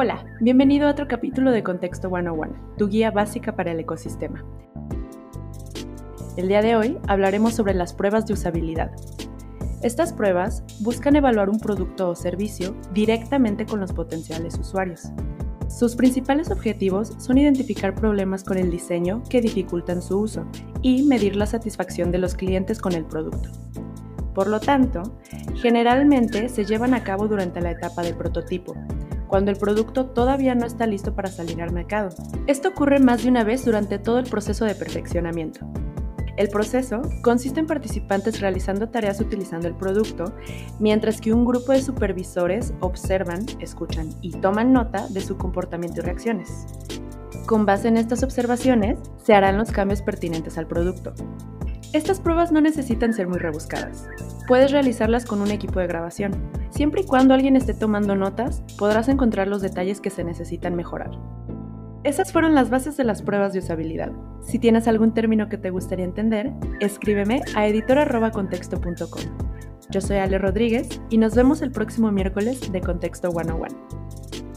Hola, bienvenido a otro capítulo de Contexto 101, tu guía básica para el ecosistema. El día de hoy hablaremos sobre las pruebas de usabilidad. Estas pruebas buscan evaluar un producto o servicio directamente con los potenciales usuarios. Sus principales objetivos son identificar problemas con el diseño que dificultan su uso y medir la satisfacción de los clientes con el producto. Por lo tanto, generalmente se llevan a cabo durante la etapa de prototipo, cuando el producto todavía no está listo para salir al mercado. Esto ocurre más de una vez durante todo el proceso de perfeccionamiento. El proceso consiste en participantes realizando tareas utilizando el producto, mientras que un grupo de supervisores observan, escuchan y toman nota de su comportamiento y reacciones. Con base en estas observaciones, se harán los cambios pertinentes al producto. Estas pruebas no necesitan ser muy rebuscadas. Puedes realizarlas con un equipo de grabación. Siempre y cuando alguien esté tomando notas, podrás encontrar los detalles que se necesitan mejorar. Esas fueron las bases de las pruebas de usabilidad. Si tienes algún término que te gustaría entender, escríbeme a editor.contexto.com. Yo soy Ale Rodríguez y nos vemos el próximo miércoles de Contexto 101.